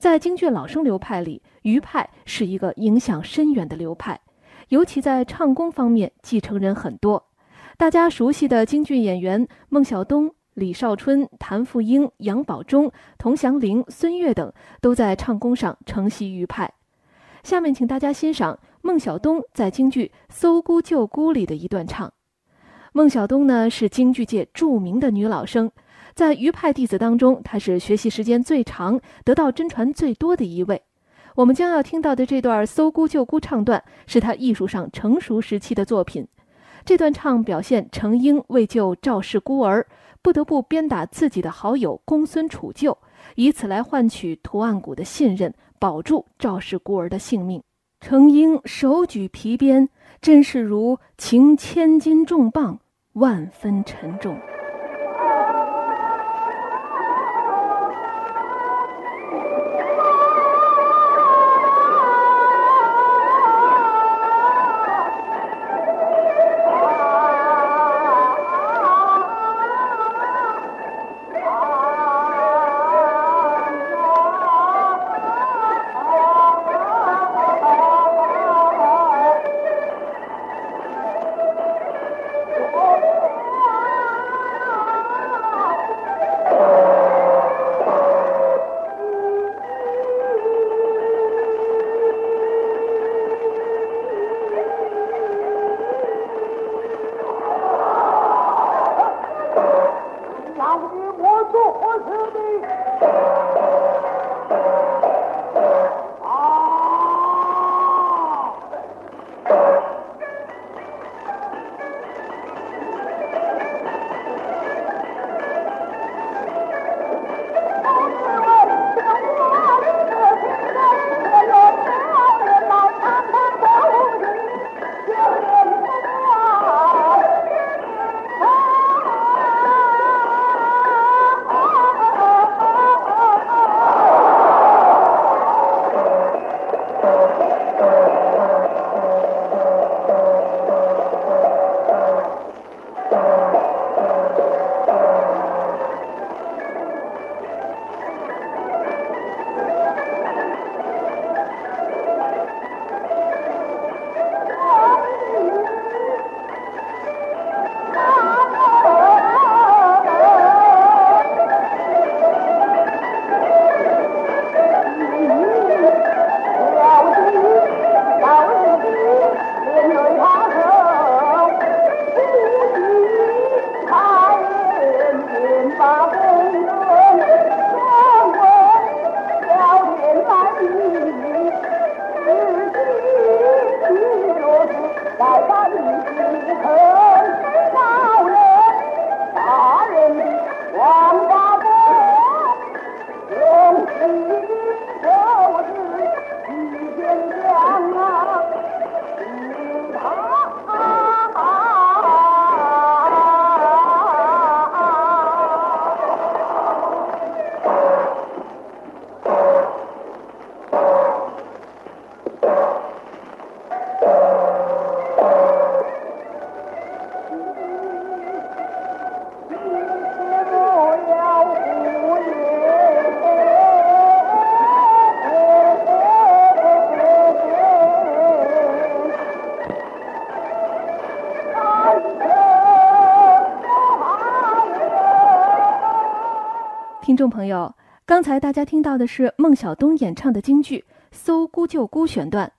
在京剧老生流派里，余派是一个影响深远的流派，尤其在唱功方面继承人很多。大家熟悉的京剧演员孟小冬、李少春、谭富英、杨宝忠、佟祥林、孙越等，都在唱功上承袭余派。下面请大家欣赏孟小冬在京剧《搜孤救孤》里的一段唱。孟小冬呢是京剧界著名的女老生。在余派弟子当中，他是学习时间最长、得到真传最多的一位。我们将要听到的这段《搜孤救孤》唱段，是他艺术上成熟时期的作品。这段唱表现程婴为救赵氏孤儿，不得不鞭打自己的好友公孙杵臼，以此来换取图案谷的信任，保住赵氏孤儿的性命。程婴手举皮鞭，真是如擎千斤重棒，万分沉重。do Rogério. 听众朋友，刚才大家听到的是孟小冬演唱的京剧《搜孤救孤》选段。